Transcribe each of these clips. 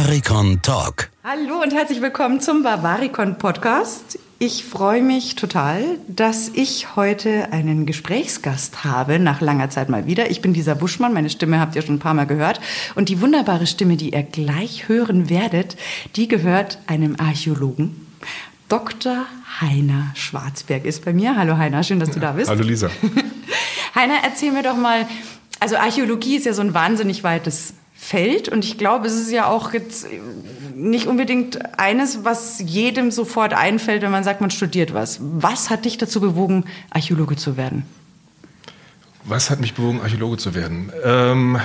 Bavaricon Talk. Hallo und herzlich willkommen zum Bavaricon Podcast. Ich freue mich total, dass ich heute einen Gesprächsgast habe, nach langer Zeit mal wieder. Ich bin Lisa Buschmann, meine Stimme habt ihr schon ein paar Mal gehört. Und die wunderbare Stimme, die ihr gleich hören werdet, die gehört einem Archäologen. Dr. Heiner Schwarzberg ist bei mir. Hallo Heiner, schön, dass du da bist. Hallo Lisa. Heiner, erzähl mir doch mal, also Archäologie ist ja so ein wahnsinnig weites Feld und ich glaube, es ist ja auch jetzt nicht unbedingt eines, was jedem sofort einfällt, wenn man sagt, man studiert was. Was hat dich dazu bewogen, Archäologe zu werden? Was hat mich bewogen, Archäologe zu werden? Ähm,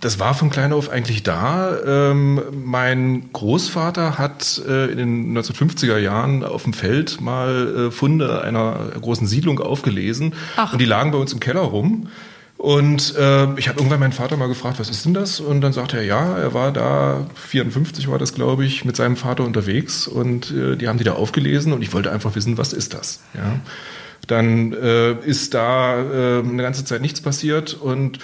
das war von klein auf eigentlich da. Ähm, mein Großvater hat äh, in den 1950er Jahren auf dem Feld mal äh, Funde einer großen Siedlung aufgelesen Ach. und die lagen bei uns im Keller rum. Und äh, ich habe irgendwann meinen Vater mal gefragt, was ist denn das? Und dann sagte er, ja, er war da, 54 war das, glaube ich, mit seinem Vater unterwegs und äh, die haben die da aufgelesen und ich wollte einfach wissen, was ist das? Ja. Dann äh, ist da äh, eine ganze Zeit nichts passiert und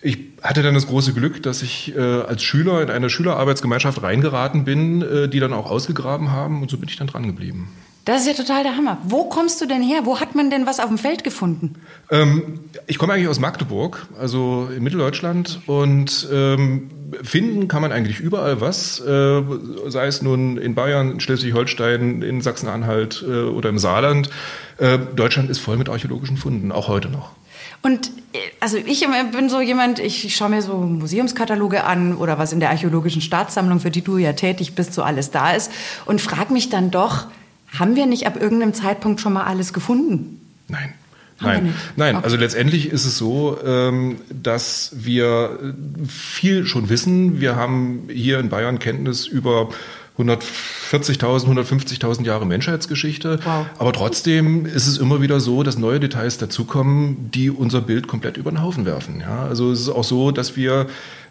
ich hatte dann das große Glück, dass ich äh, als Schüler in eine Schülerarbeitsgemeinschaft reingeraten bin, äh, die dann auch ausgegraben haben und so bin ich dann dran geblieben. Das ist ja total der Hammer. Wo kommst du denn her? Wo hat man denn was auf dem Feld gefunden? Ähm, ich komme eigentlich aus Magdeburg, also in Mitteldeutschland. Und ähm, finden kann man eigentlich überall was, äh, sei es nun in Bayern, in Schleswig-Holstein, in Sachsen-Anhalt äh, oder im Saarland. Äh, Deutschland ist voll mit archäologischen Funden, auch heute noch. Und äh, also ich bin so jemand, ich schaue mir so Museumskataloge an oder was in der archäologischen Staatssammlung, für die du ja tätig bist, so alles da ist und frage mich dann doch, haben wir nicht ab irgendeinem Zeitpunkt schon mal alles gefunden? Nein. Nein, nein. Okay. Also letztendlich ist es so, ähm, dass wir viel schon wissen. Wir haben hier in Bayern Kenntnis über 140.000, 150.000 Jahre Menschheitsgeschichte. Wow. Aber trotzdem ist es immer wieder so, dass neue Details dazukommen, die unser Bild komplett über den Haufen werfen. Ja, also es ist auch so, dass wir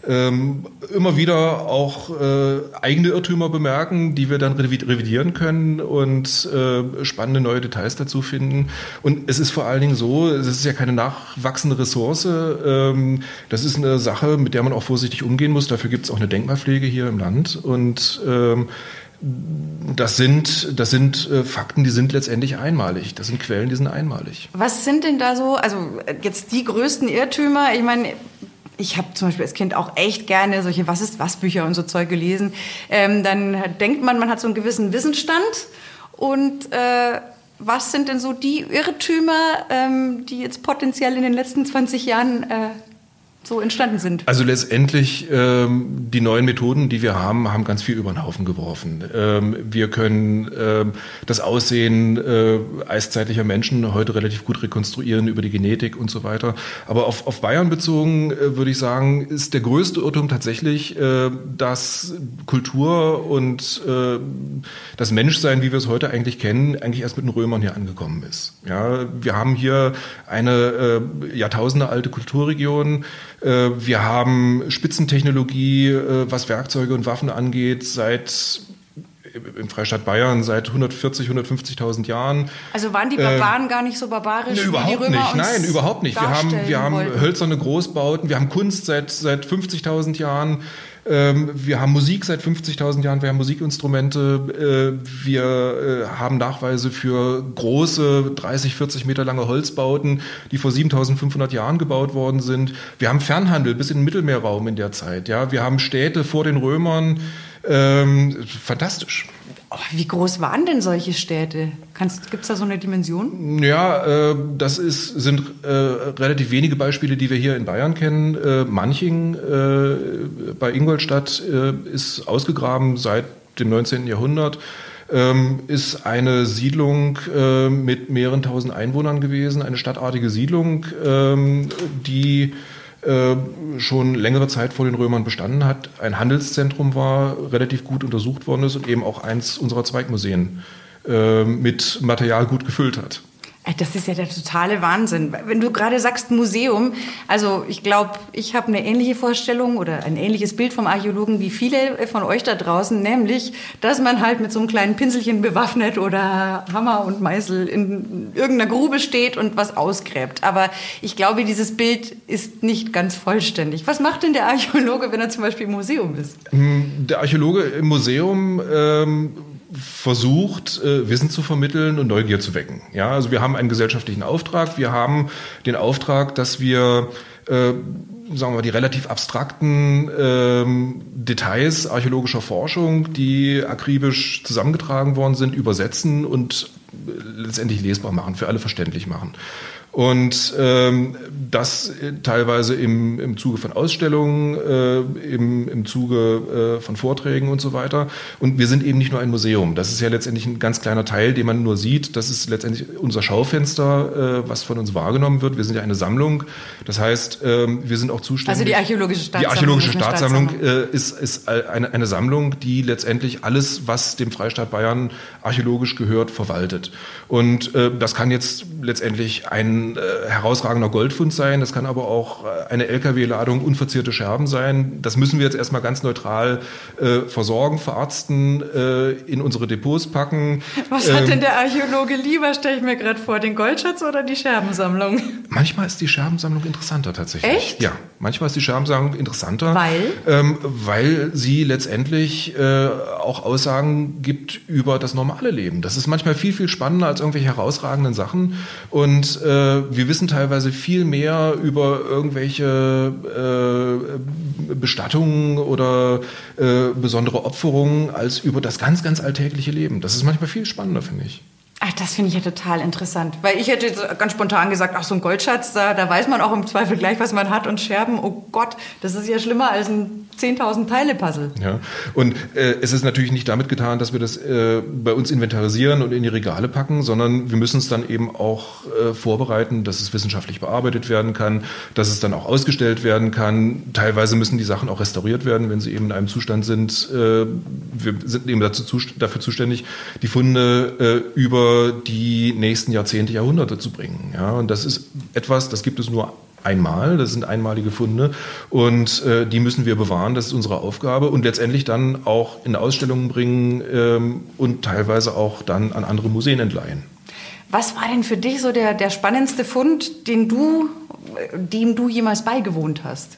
ähm, immer wieder auch äh, eigene Irrtümer bemerken, die wir dann revidieren können und äh, spannende neue Details dazu finden. Und es ist vor allen Dingen so, es ist ja keine nachwachsende Ressource. Ähm, das ist eine Sache, mit der man auch vorsichtig umgehen muss. Dafür gibt es auch eine Denkmalpflege hier im Land. Und ähm, das sind, das sind äh, Fakten, die sind letztendlich einmalig. Das sind Quellen, die sind einmalig. Was sind denn da so, also jetzt die größten Irrtümer? Ich meine, ich habe zum Beispiel als Kind auch echt gerne solche Was ist was Bücher und so Zeug gelesen. Ähm, dann denkt man, man hat so einen gewissen Wissensstand. Und äh, was sind denn so die Irrtümer, ähm, die jetzt potenziell in den letzten 20 Jahren äh, so entstanden sind. Also letztendlich ähm, die neuen Methoden, die wir haben, haben ganz viel über den Haufen geworfen. Ähm, wir können ähm, das Aussehen äh, eiszeitlicher Menschen heute relativ gut rekonstruieren über die Genetik und so weiter. Aber auf, auf Bayern bezogen äh, würde ich sagen, ist der größte Irrtum tatsächlich, äh, dass Kultur und äh, das Menschsein, wie wir es heute eigentlich kennen, eigentlich erst mit den Römern hier angekommen ist. Ja, wir haben hier eine äh, Jahrtausende alte Kulturregion. Äh, wir haben Spitzentechnologie, äh, was Werkzeuge und Waffen angeht, seit im Freistaat Bayern seit 140, 150.000 Jahren. Also waren die Barbaren äh, gar nicht so barbarisch? Ne, überhaupt wie die Römer nicht. Nein, überhaupt nicht. Wir haben, wir haben hölzerne Großbauten, wir haben Kunst seit, seit 50.000 Jahren. Ähm, wir haben Musik seit 50.000 Jahren, wir haben Musikinstrumente, äh, wir äh, haben Nachweise für große 30, 40 Meter lange Holzbauten, die vor 7.500 Jahren gebaut worden sind. Wir haben Fernhandel bis in den Mittelmeerraum in der Zeit. Ja, wir haben Städte vor den Römern. Ähm, fantastisch. Wie groß waren denn solche Städte? Gibt es da so eine Dimension? Ja, äh, das ist, sind äh, relativ wenige Beispiele, die wir hier in Bayern kennen. Äh, Manching äh, bei Ingolstadt äh, ist ausgegraben seit dem 19. Jahrhundert. Ähm, ist eine Siedlung äh, mit mehreren tausend Einwohnern gewesen, eine stadtartige Siedlung, ähm, die schon längere Zeit vor den Römern bestanden hat, ein Handelszentrum war, relativ gut untersucht worden ist und eben auch eins unserer Zweigmuseen äh, mit Material gut gefüllt hat. Das ist ja der totale Wahnsinn. Wenn du gerade sagst Museum, also ich glaube, ich habe eine ähnliche Vorstellung oder ein ähnliches Bild vom Archäologen wie viele von euch da draußen, nämlich, dass man halt mit so einem kleinen Pinselchen bewaffnet oder Hammer und Meißel in irgendeiner Grube steht und was ausgräbt. Aber ich glaube, dieses Bild ist nicht ganz vollständig. Was macht denn der Archäologe, wenn er zum Beispiel im Museum ist? Hm, der Archäologe im Museum ähm, versucht, äh, Wissen zu vermitteln und Neugier zu wecken. Ja, also wir haben einen gesellschaftlichen Auftrag. Wir haben den Auftrag, dass wir äh, sagen wir mal, die relativ abstrakten ähm, Details archäologischer Forschung, die akribisch zusammengetragen worden sind, übersetzen und letztendlich lesbar machen, für alle verständlich machen. Und ähm, das teilweise im, im Zuge von Ausstellungen, äh, im, im Zuge äh, von Vorträgen und so weiter. Und wir sind eben nicht nur ein Museum. Das ist ja letztendlich ein ganz kleiner Teil, den man nur sieht. Das ist letztendlich unser Schaufenster, äh, was von uns wahrgenommen wird. Wir sind ja eine Sammlung. Das heißt, äh, wir sind auch zuständig. Also die archäologische Staatssammlung. Die archäologische Staatssammlung, Staatssammlung. Äh, ist, ist eine, eine Sammlung, die letztendlich alles, was dem Freistaat Bayern archäologisch gehört, verwaltet. Und äh, das kann jetzt letztendlich ein äh, herausragender Goldfund sein, das kann aber auch äh, eine Lkw-Ladung unverzierte Scherben sein. Das müssen wir jetzt erstmal ganz neutral äh, versorgen, verarzten, äh, in unsere Depots packen. Was ähm, hat denn der Archäologe lieber, stelle ich mir gerade vor, den Goldschatz oder die Scherbensammlung? Manchmal ist die Scherbensammlung interessanter tatsächlich. Echt? Ja, manchmal ist die Scherbensammlung interessanter. Weil? Ähm, weil sie letztendlich äh, auch Aussagen gibt über das normale Leben. Das ist manchmal viel, viel spannender als irgendwelche herausragenden Sachen. Und äh, wir wissen teilweise viel mehr über irgendwelche äh, Bestattungen oder äh, besondere Opferungen als über das ganz, ganz alltägliche Leben. Das ist manchmal viel spannender, finde ich. Ach, das finde ich ja total interessant. Weil ich hätte jetzt ganz spontan gesagt, ach, so ein Goldschatz, da, da weiß man auch im Zweifel gleich, was man hat. Und Scherben, oh Gott, das ist ja schlimmer als ein 10.000 Teile-Puzzle. Ja, und äh, es ist natürlich nicht damit getan, dass wir das äh, bei uns inventarisieren und in die Regale packen, sondern wir müssen es dann eben auch äh, vorbereiten, dass es wissenschaftlich bearbeitet werden kann, dass es dann auch ausgestellt werden kann. Teilweise müssen die Sachen auch restauriert werden, wenn sie eben in einem Zustand sind. Äh, wir sind eben dazu, dafür zuständig, die Funde äh, die nächsten Jahrzehnte, Jahrhunderte zu bringen. Ja, und das ist etwas, das gibt es nur einmal, das sind einmalige Funde und äh, die müssen wir bewahren, das ist unsere Aufgabe und letztendlich dann auch in Ausstellungen bringen ähm, und teilweise auch dann an andere Museen entleihen. Was war denn für dich so der, der spannendste Fund, den du, dem du jemals beigewohnt hast?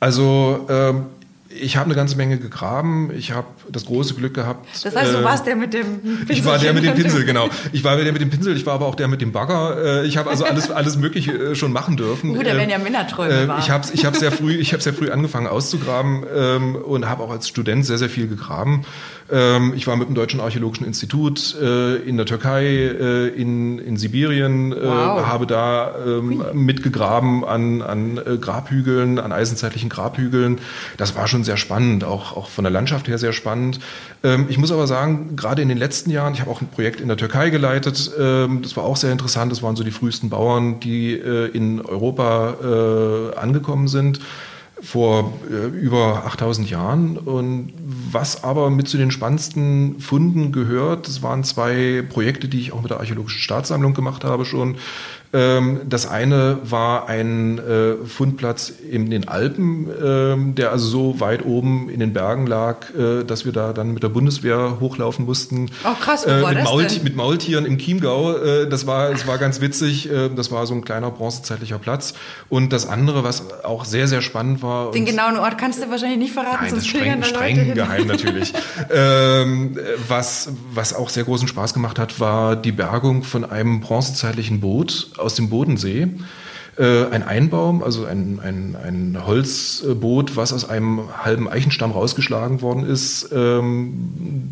Also ähm, ich habe eine ganze Menge gegraben. Ich habe das große Glück gehabt. Das heißt, du äh, warst der mit dem Pinsel. Ich war der mit dem Pinsel, genau. Ich war der mit dem Pinsel, ich war aber auch der mit dem Bagger. Äh, ich habe also alles, alles Mögliche äh, schon machen dürfen. Gut, da werden ja Männerträume äh, Ich habe ich hab sehr, früh, ich hab sehr früh angefangen auszugraben ähm, und habe auch als Student sehr, sehr viel gegraben. Ähm, ich war mit dem Deutschen Archäologischen Institut äh, in der Türkei, äh, in, in Sibirien, äh, wow. habe da ähm, mitgegraben an, an Grabhügeln, an eisenzeitlichen Grabhügeln. Das war schon sehr spannend, auch, auch von der Landschaft her sehr spannend. Ähm, ich muss aber sagen, gerade in den letzten Jahren, ich habe auch ein Projekt in der Türkei geleitet, ähm, das war auch sehr interessant. Das waren so die frühesten Bauern, die äh, in Europa äh, angekommen sind vor äh, über 8000 Jahren. Und was aber mit zu den spannendsten Funden gehört, das waren zwei Projekte, die ich auch mit der Archäologischen Staatssammlung gemacht habe schon. Ähm, das eine war ein äh, Fundplatz in den Alpen, ähm, der also so weit oben in den Bergen lag, äh, dass wir da dann mit der Bundeswehr hochlaufen mussten. Oh krass, wo war mit, das Maul denn? mit Maultieren im Chiemgau. Das war, das war ganz witzig. Das war so ein kleiner bronzezeitlicher Platz. Und das andere, was auch sehr, sehr spannend war. Den genauen Ort kannst du wahrscheinlich nicht verraten, nein, sonst das streng, streng geheim natürlich. ähm, was, was auch sehr großen Spaß gemacht hat, war die Bergung von einem bronzezeitlichen Boot aus dem Bodensee. Äh, ein Einbaum, also ein, ein, ein Holzboot, was aus einem halben Eichenstamm rausgeschlagen worden ist, ähm,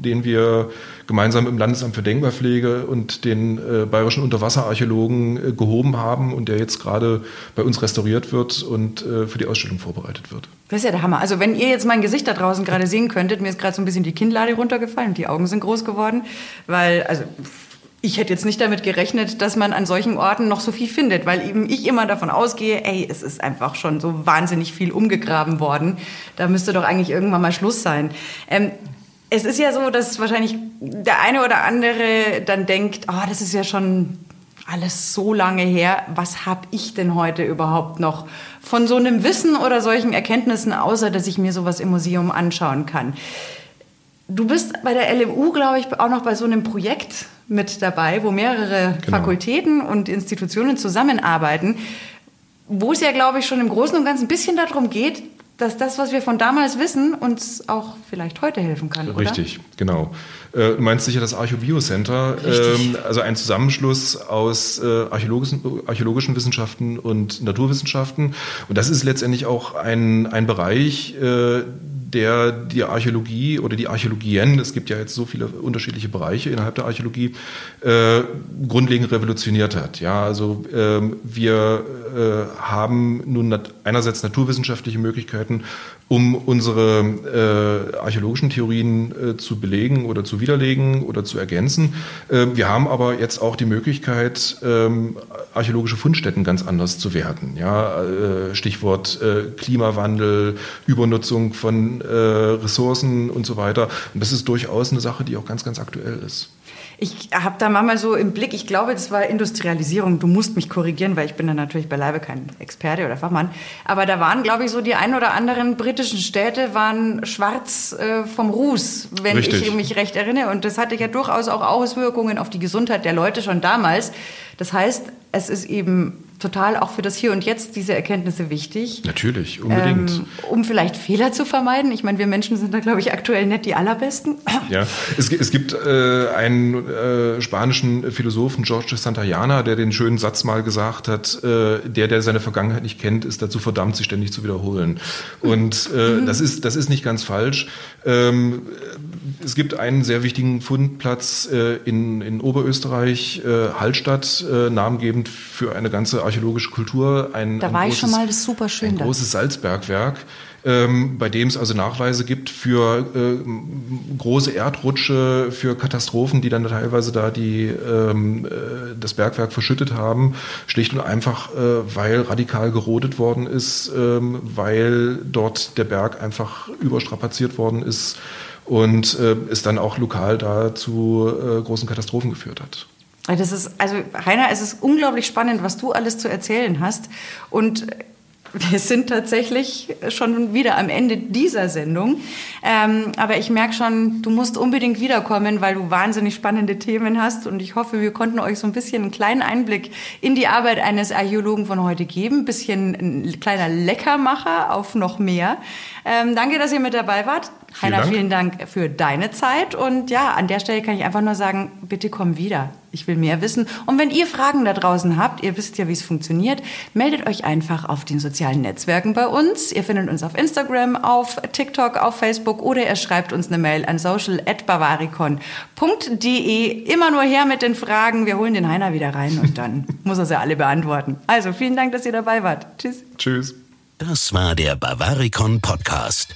den wir gemeinsam im Landesamt für Denkmalpflege und den äh, bayerischen Unterwasserarchäologen äh, gehoben haben und der jetzt gerade bei uns restauriert wird und äh, für die Ausstellung vorbereitet wird. Das ist ja der Hammer. Also wenn ihr jetzt mein Gesicht da draußen gerade sehen könntet, mir ist gerade so ein bisschen die Kinnlade runtergefallen, die Augen sind groß geworden, weil also ich hätte jetzt nicht damit gerechnet, dass man an solchen Orten noch so viel findet, weil eben ich immer davon ausgehe, ey, es ist einfach schon so wahnsinnig viel umgegraben worden. Da müsste doch eigentlich irgendwann mal Schluss sein. Ähm, es ist ja so, dass wahrscheinlich der eine oder andere dann denkt, oh, das ist ja schon alles so lange her. Was habe ich denn heute überhaupt noch von so einem Wissen oder solchen Erkenntnissen, außer dass ich mir sowas im Museum anschauen kann? Du bist bei der LMU, glaube ich, auch noch bei so einem Projekt mit dabei, wo mehrere genau. Fakultäten und Institutionen zusammenarbeiten, wo es ja, glaube ich, schon im Großen und Ganzen ein bisschen darum geht, dass das, was wir von damals wissen, uns auch vielleicht heute helfen kann. Richtig, genau. Äh, du meinst sicher das Archobiocenter, ähm, also ein Zusammenschluss aus äh, archäologischen, archäologischen Wissenschaften und Naturwissenschaften. Und das ist letztendlich auch ein, ein Bereich, äh, der die Archäologie oder die Archäologien, es gibt ja jetzt so viele unterschiedliche Bereiche innerhalb der Archäologie, äh, grundlegend revolutioniert hat. Ja, also äh, wir äh, haben nun nat einerseits naturwissenschaftliche Möglichkeiten, um unsere äh, archäologischen Theorien äh, zu belegen oder zu widerlegen oder zu ergänzen. Äh, wir haben aber jetzt auch die Möglichkeit, ähm, archäologische Fundstätten ganz anders zu werten. Ja, äh, Stichwort äh, Klimawandel, Übernutzung von äh, Ressourcen und so weiter. Und das ist durchaus eine Sache, die auch ganz, ganz aktuell ist. Ich habe da manchmal so im Blick, ich glaube, das war Industrialisierung. Du musst mich korrigieren, weil ich bin da natürlich beileibe kein Experte oder Fachmann. Aber da waren, glaube ich, so die ein oder anderen britischen Städte waren schwarz äh, vom Ruß, wenn Richtig. ich mich recht erinnere. Und das hatte ja durchaus auch Auswirkungen auf die Gesundheit der Leute schon damals. Das heißt, es ist eben total auch für das Hier und Jetzt diese Erkenntnisse wichtig. Natürlich, unbedingt. Ähm, um vielleicht Fehler zu vermeiden. Ich meine, wir Menschen sind da, glaube ich, aktuell nicht die allerbesten. Ja, es, es gibt äh, einen äh, spanischen Philosophen, George Santayana, der den schönen Satz mal gesagt hat, äh, der, der seine Vergangenheit nicht kennt, ist dazu verdammt, sich ständig zu wiederholen. Und äh, mhm. das, ist, das ist nicht ganz falsch. Ähm, es gibt einen sehr wichtigen Fundplatz äh, in, in Oberösterreich, äh, Hallstatt, namengebend für eine ganze archäologische Kultur. Ein, da ein großes, ich schon mal, das super schön. Ein da. großes Salzbergwerk. Ähm, bei dem es also Nachweise gibt für äh, große Erdrutsche, für Katastrophen, die dann teilweise da die, ähm, äh, das Bergwerk verschüttet haben, schlicht und einfach, äh, weil radikal gerodet worden ist, ähm, weil dort der Berg einfach überstrapaziert worden ist und äh, es dann auch lokal da zu äh, großen Katastrophen geführt hat. Das ist, also Heiner, es ist unglaublich spannend, was du alles zu erzählen hast. Und wir sind tatsächlich schon wieder am Ende dieser Sendung. Ähm, aber ich merke schon, du musst unbedingt wiederkommen, weil du wahnsinnig spannende Themen hast. Und ich hoffe, wir konnten euch so ein bisschen einen kleinen Einblick in die Arbeit eines Archäologen von heute geben. Ein bisschen ein kleiner Leckermacher auf noch mehr. Ähm, danke, dass ihr mit dabei wart. Vielen Heiner, Dank. vielen Dank für deine Zeit. Und ja, an der Stelle kann ich einfach nur sagen, bitte komm wieder. Ich will mehr wissen. Und wenn ihr Fragen da draußen habt, ihr wisst ja, wie es funktioniert, meldet euch einfach auf den sozialen Netzwerken bei uns. Ihr findet uns auf Instagram, auf TikTok, auf Facebook oder ihr schreibt uns eine Mail an social.bavaricon.de. Immer nur her mit den Fragen. Wir holen den Heiner wieder rein und dann muss er sie alle beantworten. Also vielen Dank, dass ihr dabei wart. Tschüss. Tschüss. Das war der Bavaricon Podcast.